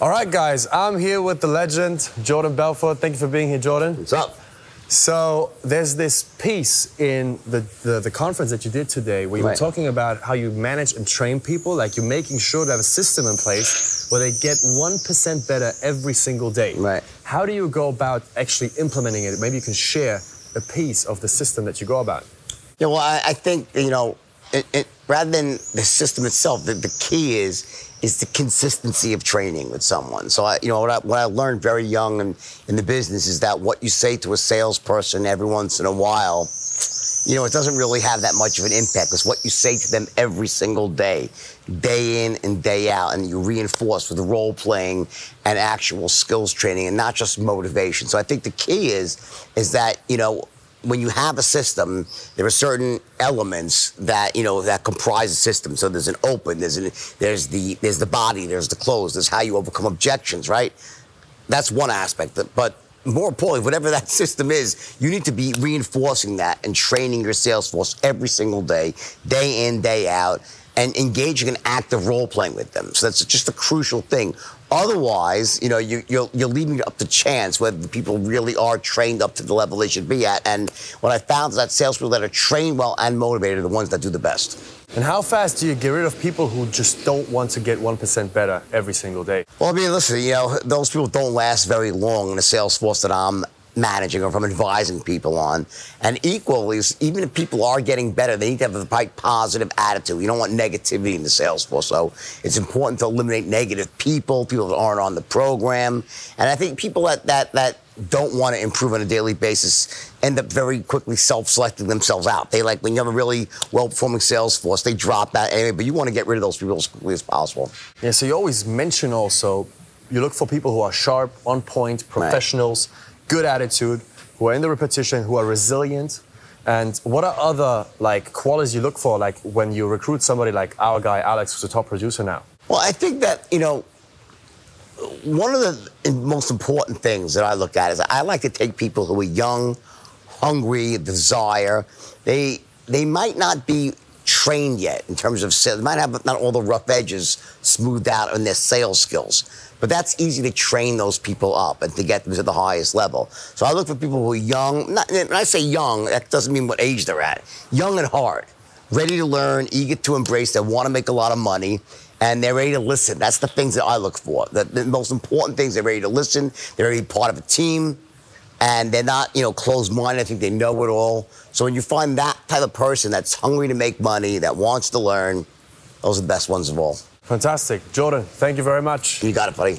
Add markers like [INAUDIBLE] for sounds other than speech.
All right, guys, I'm here with the legend, Jordan Belfort. Thank you for being here, Jordan. What's up? So, there's this piece in the, the, the conference that you did today where you were talking about how you manage and train people, like you're making sure to have a system in place where they get 1% better every single day. Right. How do you go about actually implementing it? Maybe you can share a piece of the system that you go about. Yeah, well, I, I think you know, it, it, rather than the system itself, the, the key is is the consistency of training with someone. So, I, you know, what I, what I learned very young in, in the business is that what you say to a salesperson every once in a while, you know, it doesn't really have that much of an impact. It's what you say to them every single day, day in and day out, and you reinforce with role playing and actual skills training, and not just motivation. So I think the key is is that you know when you have a system, there are certain elements that you know that comprise a system. So there's an open, there's an, there's the there's the body, there's the close, there's how you overcome objections, right? That's one aspect. But more importantly, whatever that [LAUGHS] system is, you need to be reinforcing that and training your sales force every single day, day in, day out, and engaging in active role playing with them. So that's just a crucial thing. Otherwise, you know, you, you're, you're leaving it up to chance whether the people really are trained up to the level they should be at. And what I found is that salespeople that are trained well and motivated are the ones that do the best. And how fast do you get rid of people who just don't want to get 1% better every single day? Well, I mean, listen, you know, those people don't last very long in the sales force that I'm managing or if I'm advising people on. And equally, even if people are getting better, they need to have the right positive attitude. You don't want negativity in the sales force. So it's important to eliminate negative people, people that aren't on the program. And I think people that that that don't want to improve on a daily basis end up very quickly self-selecting themselves out. They like when you have a really well-performing sales force, they drop out anyway. But you want to get rid of those people as quickly as possible. Yeah, so you always mention also you look for people who are sharp, on point, professionals, good attitude, who are in the repetition, who are resilient. And what are other like qualities you look for, like when you recruit somebody like our guy Alex, who's a top producer now? Well, I think that, you know, one of the most important things that I look at is I like to take people who are young, hungry, desire. They they might not be trained yet in terms of. They might have not all the rough edges smoothed out in their sales skills. But that's easy to train those people up and to get them to the highest level. So I look for people who are young. Not, when I say young, that doesn't mean what age they're at. Young at heart, ready to learn, eager to embrace. They want to make a lot of money, and they're ready to listen. That's the things that I look for. The, the most important things. They're ready to listen. They're ready part of a team, and they're not, you know, closed-minded. I think they know it all. So when you find that type of person that's hungry to make money, that wants to learn, those are the best ones of all. Fantastic. Jordan, thank you very much. You got it, buddy.